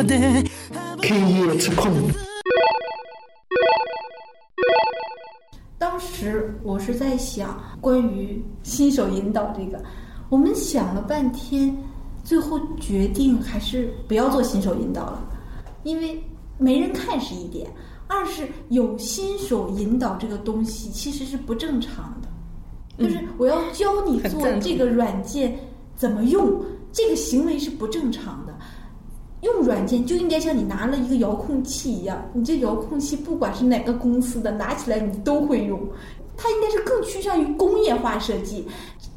まで経営突っ込む当时我是在想，关于新手引导这个，我们想了半天，最后决定还是不要做新手引导了，因为没人看是一点，二是有新手引导这个东西其实是不正常的，就是我要教你做很赞同这个软件怎么用，这个行为是不正常的。 用软件就应该像你拿了一个遥控器一样，你这遥控器不管是哪个公司的，拿起来你都会用。它应该是更趋向于工业化设计。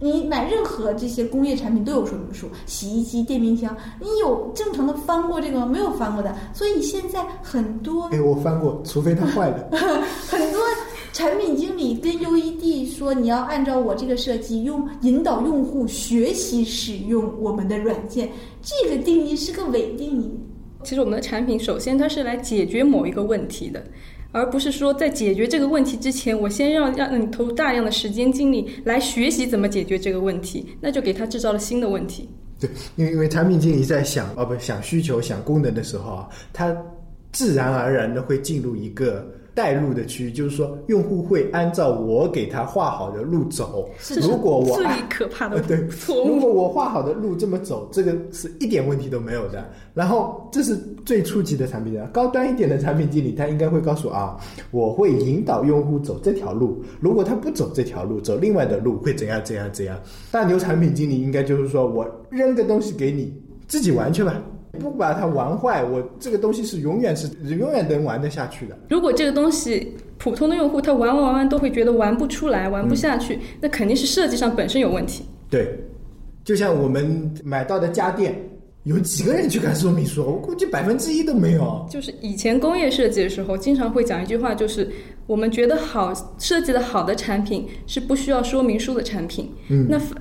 你买任何这些工业产品都有说明书，洗衣机、电冰箱，你有正常的翻过这个吗？没有翻过的。所以现在很多哎，我翻过，除非它坏了。很 多产品经理跟 UED 说，你要按照我这个设计，用引导用户学习使用我们的软件。这个定义是个伪定义。其实我们的产品首先它是来解决某一个问题的，而不是说在解决这个问题之前，我先让让你投入大量的时间精力来学习怎么解决这个问题，那就给他制造了新的问题。对，因为因为产品经理在想哦不想需求想功能的时候啊，他自然而然的会进入一个带路的区域，就是说用户会按照我给他画好的路走。如果我最按可怕的呃对。如果我画好的路这么走，这个是一点问题都没有的。然后这是最初级的产品经理，高端一点的产品经理，他应该会告诉啊，我会引导用户走这条路。如果他不走这条路，走另外的路会怎样怎样怎样。大牛产品经理应该就是说我扔个东西给你，自己玩去吧。不把它玩坏，我这个东西是永远是永远能玩得下去的。如果这个东西普通的用户他玩玩玩玩都会觉得玩不出来、玩不下嗯去，那肯定是设计上本身有问题。对，就像我们买到的家电，有几个人去看说明书？我估计百分之一都没有。就是以前工业设计的时候，经常会讲一句话，就是我们觉得好设计的好的产品是不需要说明书的产品。嗯那反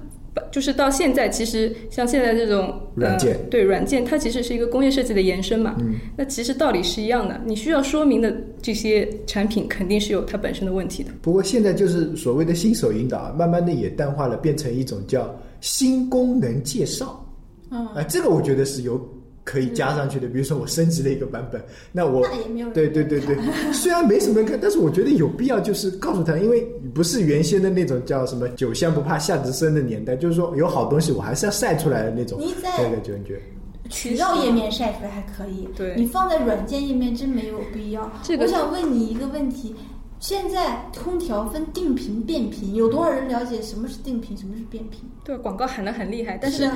就是到现在，其实像现在这种软件呃，对软件，它其实是一个工业设计的延伸嘛。嗯，那其实道理是一样的，你需要说明的这些产品肯定是有它本身的问题的。不过现在就是所谓的新手引导啊，慢慢的也淡化了，变成一种叫新功能介绍。嗯啊、这个我觉得是有可以加上去的。比如说我升级了一个版本，那我也没有对对对对，虽然没什么人看，但是我觉得有必要，就是告诉他，因为不是原先的那种叫什么“酒香不怕巷子深”的年代，就是说有好东西我还是要晒出来的那种你在。渠道页面晒出来还可以，对你放在软件页面真没有必要。这个我想问你一个问题：现在空调分定频、变频，有多少人了解什么是定频，什么是变频？对，广告喊得很厉害，但是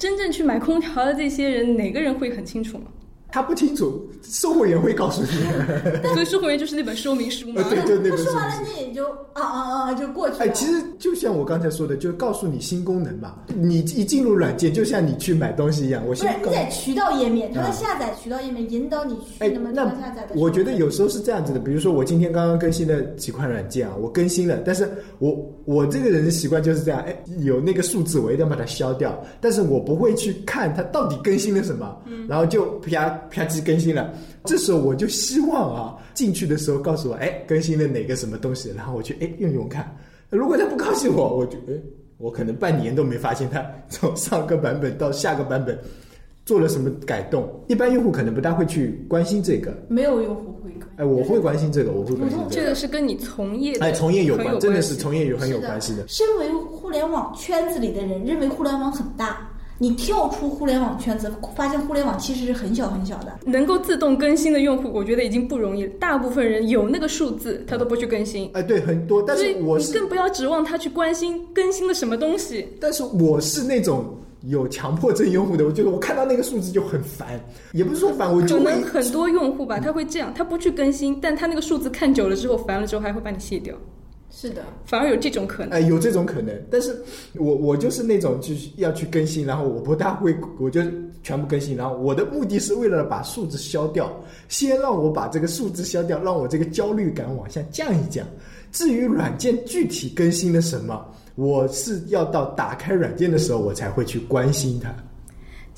真正去买空调的这些人，哪个人会很清楚吗？他不清楚，售货员会告诉你。所以售货员就是那本说明书嘛。呃，对对，那本说完了，你也就啊啊啊就过去了。哎，其实就像我刚才说的，就告诉你新功能嘛。你一进入软件，就像你去买东西一样，我不是先告你在渠道页面，它啊的下载渠道页面引导你去哎那么，下载的。我觉得有时候是这样子的，比如说我今天刚刚更新了几款软件啊，我更新了，但是我我这个人的习惯就是这样，哎，有那个数字我一定要把它消掉，但是我不会去看它到底更新了什么，然后就啪啪叽更新了。这时候我就希望啊，进去的时候告诉我，哎，更新了哪个什么东西，然后我去哎用用看。如果他不告诉我，我就哎，我可能半年都没发现他从上个版本到下个版本做了什么改动。一般用户可能不大会去关心这个。没有用户会哎，我会关心这个，我会关心这这个。是跟你从业的哎，从业有关，真的是从业有很有关系的。身为互联网圈子里的人，认为互联网很大。你跳出互联网圈子，发现互联网其实是很小很小的。能够自动更新的用户，我觉得已经不容易了。大部分人有那个数字，他都不去更新。哎，对，很多，但是我是，你更不要指望他去关心更新了什么东西。但是我是那种有强迫症用户的，我觉得我看到那个数字就很烦，也不是说烦，我就会可能很多用户吧，他会这样，他不去更新，但他那个数字看久了之后，烦了之后还会把你卸掉，是的，反而有这种可能。哎，有这种可能，但是我我就是那种就是要去更新，然后我不大会，我就全部更新，然后我的目的是为了把数字消掉，先让我把这个数字消掉，让我这个焦虑感往下降一降。至于软件具体更新了什么，我是要到打开软件的时候我才会去关心它。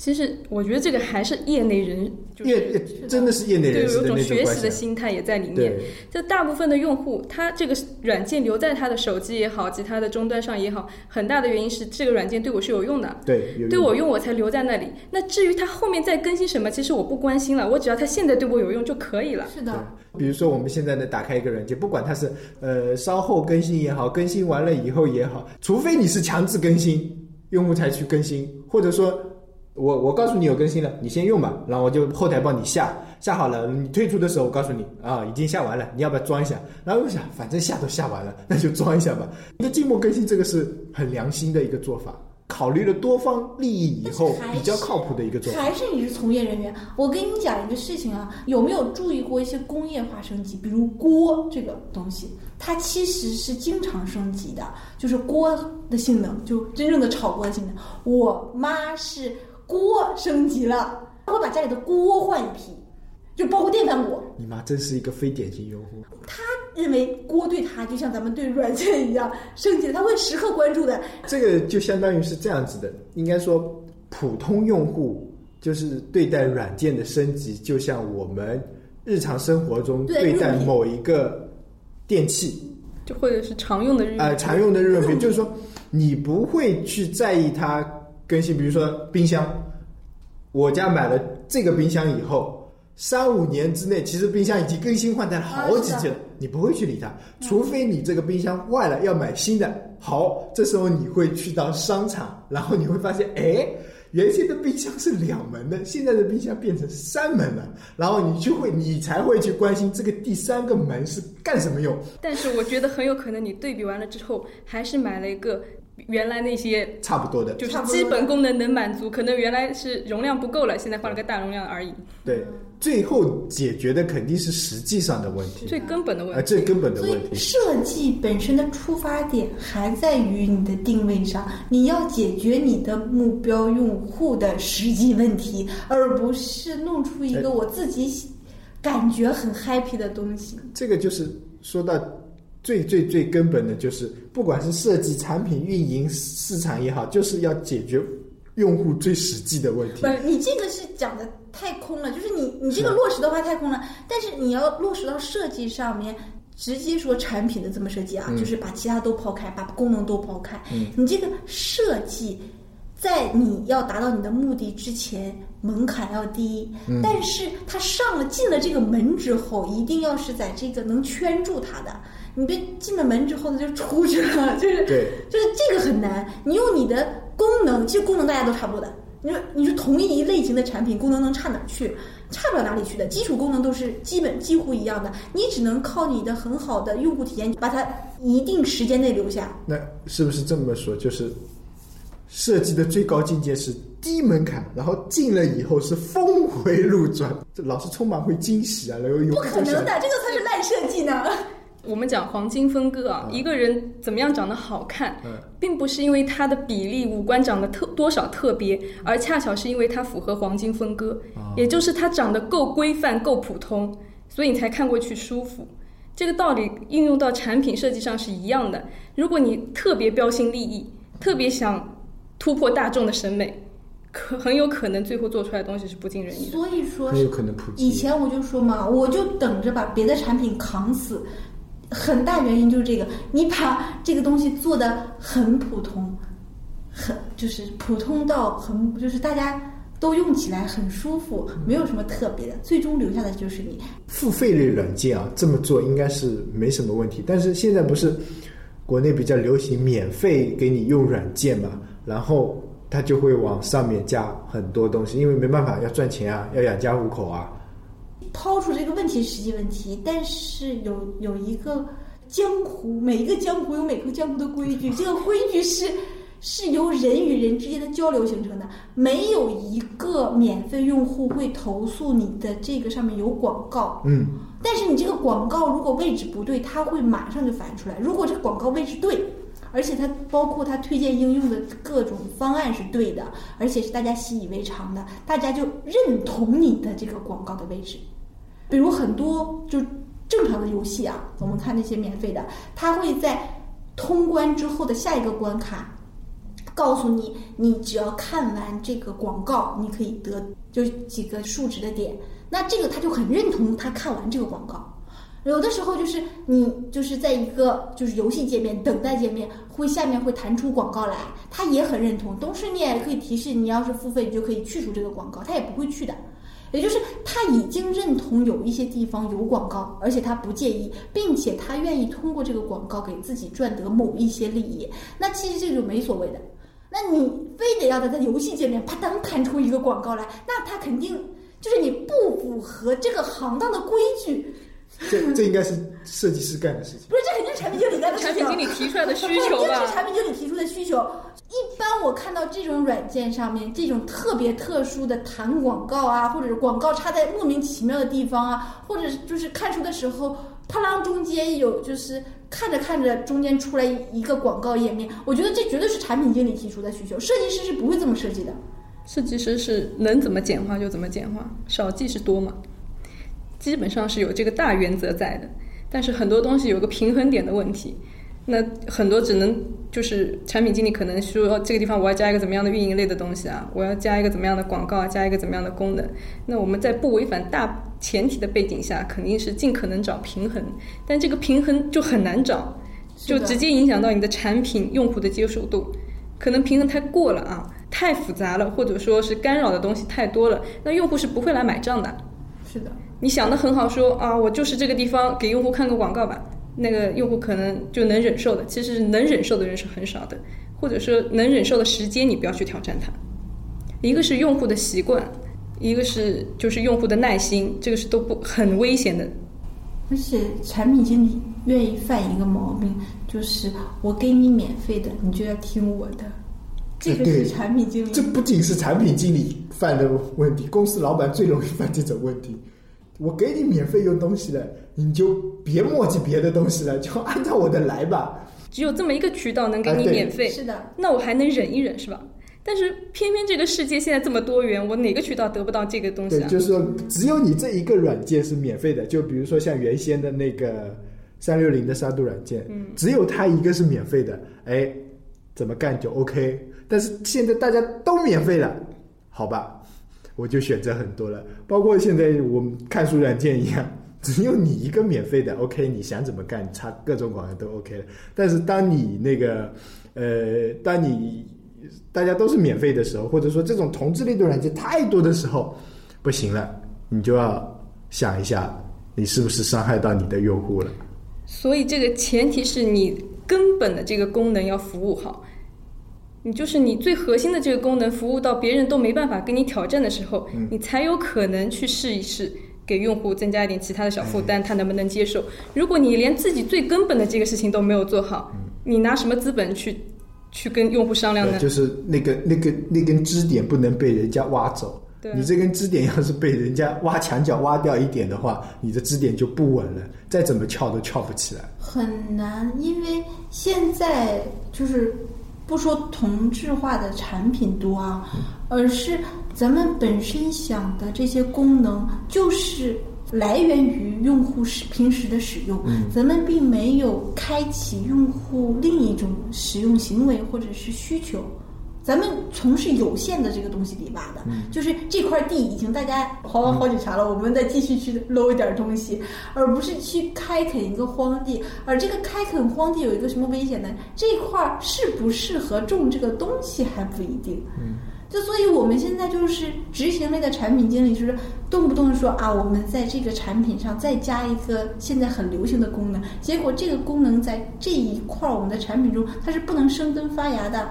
其实我觉得这个还是业内人，就是业真的是业内，人士的有一种学习的。心态也在里面。就大部分的用户，他这个软件留在他的手机也好，其他的终端上也好，很大的原因是这个软件对我是有用的。对，对我用我才留在那里。那至于它后面再更新什么，其实我不关心了，我只要它现在对我有用就可以了。是的，比如说我们现在呢，打开一个软件，不管它是呃稍后更新也好，更新完了以后也好，除非你是强制更新，用户才去更新，或者说我我告诉你有更新了，你先用吧，然后我就后台帮你下，下好了，你退出的时候我告诉你啊，已经下完了，你要不要装一下？然后我想，反正下都下完了，那就装一下吧。那静默更新这个是很良心的一个做法，考虑了多方利益以后比较靠谱的一个做法。还是你是从业人员，我跟你讲一个事情啊，有没有注意过一些工业化升级？比如锅这个东西，它其实是经常升级的，就是锅的性能，就真正的炒锅的性能。我妈是锅升级了，会把家里的锅换一批，就包括电饭锅。你妈真是一个非典型用户。她认为锅对她就像咱们对软件一样升级了，她会时刻关注的。这个就相当于是这样子的，应该说普通用户就是对待软件的升级，就像我们日常生活中对对待某一个电器，就或者是常用的日用呃，常用的日用品，就是说你不会去在意它更新，比如说冰箱，我家买了这个冰箱以后。三五年之内，其实冰箱已经更新换代了好几次了，你不会去理它，除非你这个冰箱坏了要买新的。好，这时候你会去到商场，然后你会发现，哎，原先的冰箱是两门的，现在的冰箱变成三门了，然后你就会，你才会去关心这个第三个门是干什么用。但是我觉得很有可能你对比完了之后，还是买了一个原来那些差不多的，就是基本功能能满足，可能原来是容量不够了，现在换了个大容量而已。对，最后解决的肯定是实际上的问题，最根本的问啊，题。最根本的问题。以设计本身的出发点还在于你的定位上，你要解决你的目标用户的实际问题，而不是弄出一哎个我自己感觉很 happy 的东西。这个就是说到最最最根本的，就是不管是设计、产品、运营、市场也好，就是要解决用户最实际的问题不。是你这个是讲的太空了，就是你你这个落实的话太空了，但是你要落实到设计上面。直接说产品的这么设计啊，嗯就是把其他都抛开，把功能都抛开。嗯你这个设计，在你要达到你的目的之前，门槛要低。嗯但是他上了进了这个门之后，一定要是在这个能圈住他的。你别进了门之后呢就出去了，就是对就是这个很难。你用你的功能，其实功能大家都差不多的。你说你说同一类型的产品，功能能差哪儿去？差不了哪里去的，基础功能都是基本几乎一样的。你只能靠你的很好的用户体验，把它一定时间内留下。那是不是这么说？就是设计的最高境界是低门槛，然后进了以后是峰回路转，这老是充满会惊喜啊，然后有不可能的，这个才是烂设计呢。我们讲黄金分割啊，一个人怎么样长得好看，嗯并不是因为他的比例五官长得特多少特别，而恰巧是因为他符合黄金分割，也就是他长得够规范、够普通，所以你才看过去舒服。这个道理应用到产品设计上是一样的。如果你特别标新立异，特别想突破大众的审美，可很有可能最后做出来的东西是不尽人意。所以说很有可能普及。以前我就说嘛，我就等着把别的产品扛死。很大原因就是这个，你把这个东西做的很普通，很就是普通到很就是大家都用起来很舒服，没有什么特别的，最终留下的就是你。付费类软件啊，这么做应该是没什么问题。但是现在不是国内比较流行免费给你用软件嘛，然后他就会往上面加很多东西，因为没办法要赚钱啊，要养家糊口啊。抛出这个问题是实际问题，但是有有一个江湖，每一个江湖有每个江湖的规矩，这个规矩是是由人与人之间的交流形成的，没有一个免费用户会投诉你的这个上面有广告。嗯，但是你这个广告如果位置不对，它会马上就反映出来。如果这个广告位置对，而且它包括它推荐应用的各种方案是对的，而且是大家习以为常的，大家就认同你的这个广告的位置。比如很多就正常的游戏啊，我们看那些免费的，它会在通关之后的下一个关卡告诉你，你只要看完这个广告，你可以得就几个数值的点。那这个他就很认同他看完这个广告。有的时候就是你就是在一个就是游戏界面等待界面，会下面会弹出广告来，他也很认同。同时你也可以提示，你要是付费，你就可以去除这个广告，他也不会去的。也就是他已经认同有一些地方有广告，而且他不介意，并且他愿意通过这个广告给自己赚得某一些利益。那其实这就没所谓的。那你非得要他在游戏界面啪当弹出一个广告来，那他肯定就是你不符合这个行当的规矩。这这应该是设计师干的事情。不是，这肯定是产品经理干的事情。产品经理提出来的需求这吧是？产品经理提出的需求。一般我看到这种软件上面这种特别特殊的弹广告啊，或者是广告插在莫名其妙的地方啊，或者就是看书的时候，啪啷中间有就是看着看着中间出来一个广告页面，我觉得这绝对是产品经理提出的需求，设计师是不会这么设计的。设计师是能怎么简化就怎么简化，少即是多嘛，基本上是有这个大原则在的。但是很多东西有个平衡点的问题，那很多只能就是产品经理可能说这个地方我要加一个怎么样的运营类的东西啊，我要加一个怎么样的广告啊，加一个怎么样的功能。那我们在不违反大前提的背景下，肯定是尽可能找平衡，但这个平衡就很难找，就直接影响到你的产品用户的接受度。可能平衡太过了啊，太复杂了，或者说是干扰的东西太多了，那用户是不会来买账的。是的，你想的很好说，啊，我就是这个地方给用户看个广告吧，那个用户可能就能忍受的。其实能忍受的人是很少的，或者说能忍受的时间，你不要去挑战它。一个是用户的习惯，一个是就是用户的耐心，这个是都不很危险的。而且产品经理愿意犯一个毛病，就是我给你免费的，你就要听我的。这个是产品经理这不仅是产品经理犯的问题，公司老板最容易犯这种问题。我给你免费用东西了，你就别墨迹别的东西了，就按照我的来吧。只有这么一个渠道能给你免费，是的，那我还能忍一忍是吧？但是偏偏这个世界现在这么多元，我哪个渠道得不到这个东西对，啊？就是说只有你这一个软件是免费的，就比如说像原先的那个三六零的杀毒软件，嗯只有它一个是免费的，哎，怎么干就 OK。但是现在大家都免费了，好吧，我就选择很多了，包括现在我们看书软件一样。只有你一个免费的，OK，你想怎么干，插各种广告都 OK 了。但是当你那个，呃，当你大家都是免费的时候，或者说这种同质类的软件太多的时候，不行了，你就要想一下，你是不是伤害到你的用户了？所以这个前提是你根本的这个功能要服务好，你就是你最核心的这个功能服务到别人都没办法跟你挑战的时候，你才有可能去试一试。给用户增加一点其他的小负担，他能不能接受？如果你连自己最根本的这个事情都没有做好，你拿什么资本去去跟用户商量呢？就是那个那个那根支点不能被人家挖走。你这根支点要是被人家挖墙角挖掉一点的话，你的支点就不稳了，再怎么撬都撬不起来。很难，因为现在就是不说同质化的产品多啊，而是咱们本身想的这些功能就是。来源于用户使平时的使用，咱们并没有开启用户另一种使用行为或者是需求。咱们从事有限的这个东西里挖的，就是这块地已经大家刨完好几茬了，我们再继续去搂一点东西，而不是去开垦一个荒地。而这个开垦荒地有一个什么危险呢？这块儿适不适合种这个东西还不一定。嗯。就所以，我们现在就是执行类的产品经理，就是动不动说啊，我们在这个产品上再加一个现在很流行的功能，结果这个功能在这一块儿我们的产品中它是不能生根发芽的。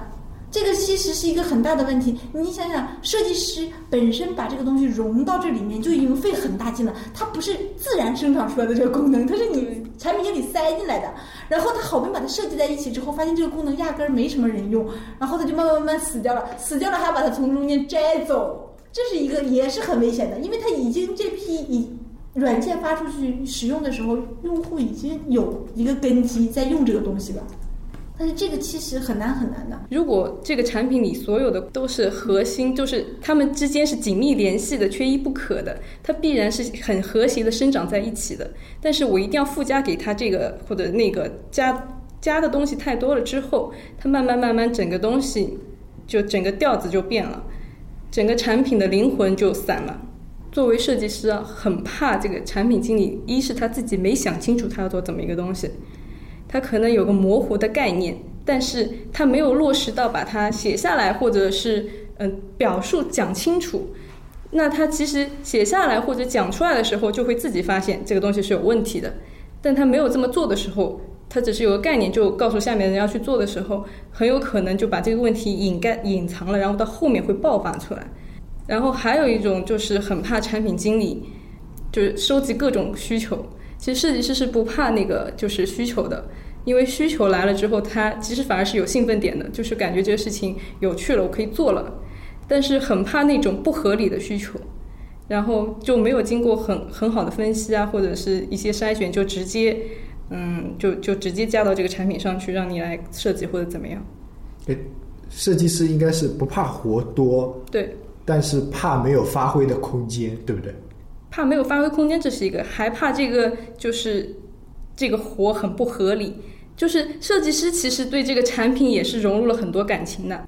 这个其实是一个很大的问题。你想想，设计师本身把这个东西融到这里面就已经费很大劲了，它不是自然生长出来的这个功能，它是你产品经理塞进来的。然后他好不容易把它设计在一起之后，发现这个功能压根儿没什么人用，然后他就慢慢慢慢死掉了，死掉了还要把它从中间摘走，这是一个也是很危险的，因为它已经这批已软件发出去使用的时候，用户已经有一个根基在用这个东西了。但是这个其实很难很难的。如果这个产品里所有的都是核心，就是它们之间是紧密联系的、缺一不可的，它必然是很和谐的生长在一起的。但是我一定要附加给它这个或者那个加加的东西太多了之后，它慢慢慢慢整个东西就整个调子就变了，整个产品的灵魂就散了。作为设计师啊，很怕这个产品经理，一是他自己没想清楚他要做怎么一个东西，他可能有个模糊的概念，但是他没有落实到把它写下来，或者是嗯表述讲清楚。那他其实写下来或者讲出来的时候，就会自己发现这个东西是有问题的。但他没有这么做的时候，他只是有个概念，就告诉下面人要去做的时候，很有可能就把这个问题隐盖隐藏了，然后到后面会爆发出来。然后还有一种就是很怕产品经理，就是收集各种需求。其实设计师是不怕那个就是需求的，因为需求来了之后，他其实反而是有兴奋点的，就是感觉这个事情有趣了，我可以做了。但是很怕那种不合理的需求，然后就没有经过很很好的分析啊，或者是一些筛选，就直接嗯，就就直接加到这个产品上去，让你来设计或者怎么样。诶，设计师应该是不怕活多，对，但是怕没有发挥的空间，对不对？怕没有发挥空间，这是一个；还怕这个就是这个活很不合理。就是设计师其实对这个产品也是融入了很多感情的。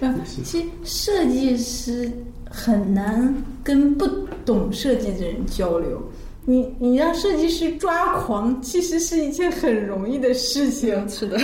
嗯，其实设计师很难跟不懂设计的人交流。你你让设计师抓狂，其实是一件很容易的事情。是的，